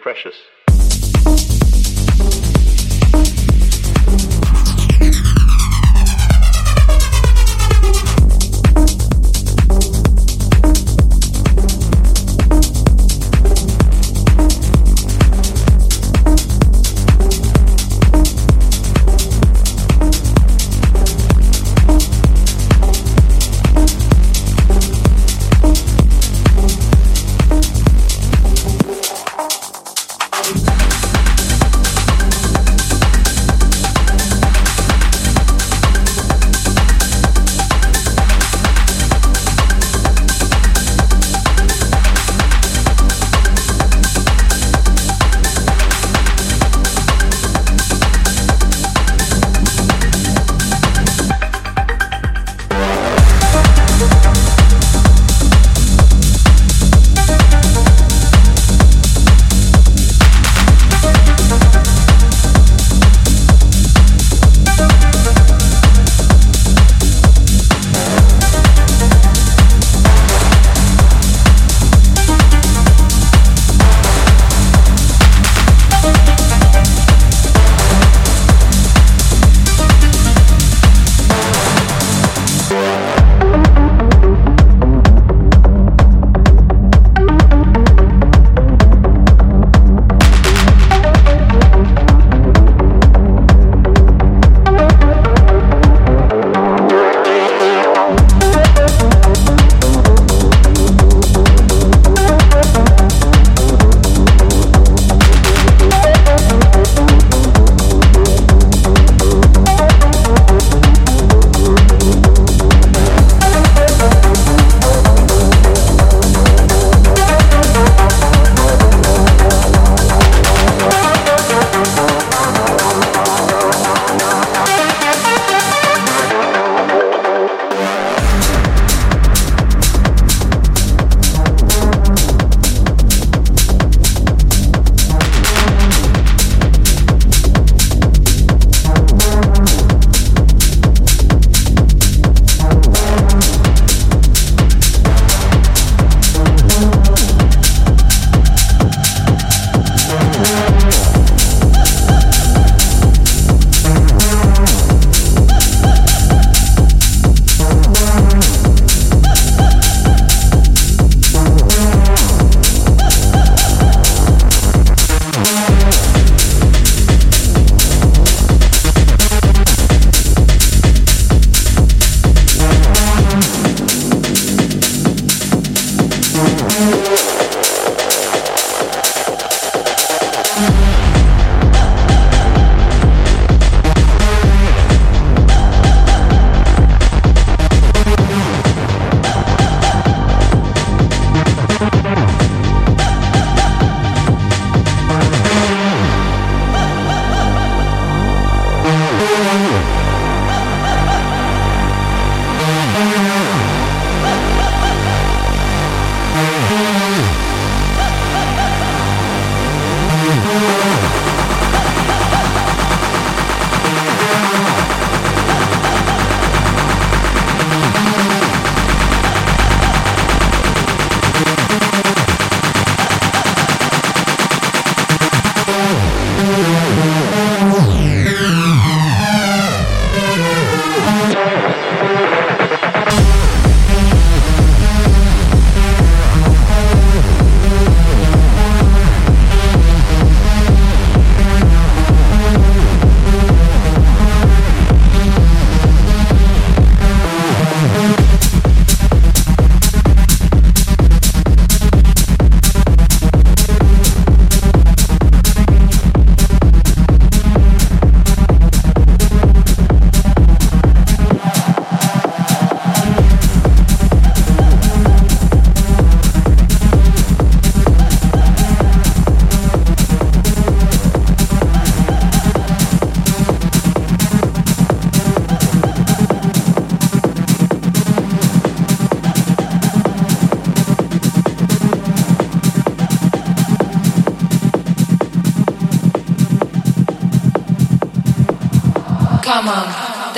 precious.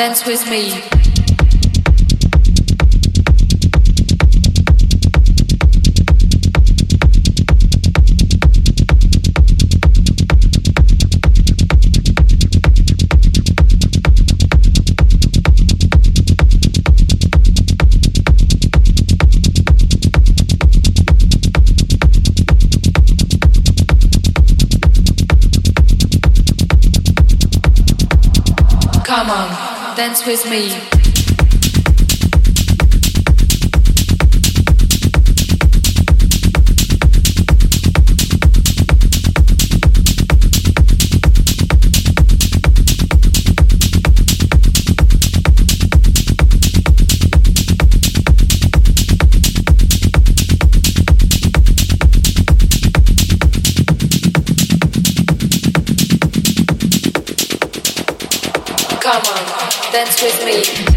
Dance with me. Dance with me. With me.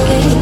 again.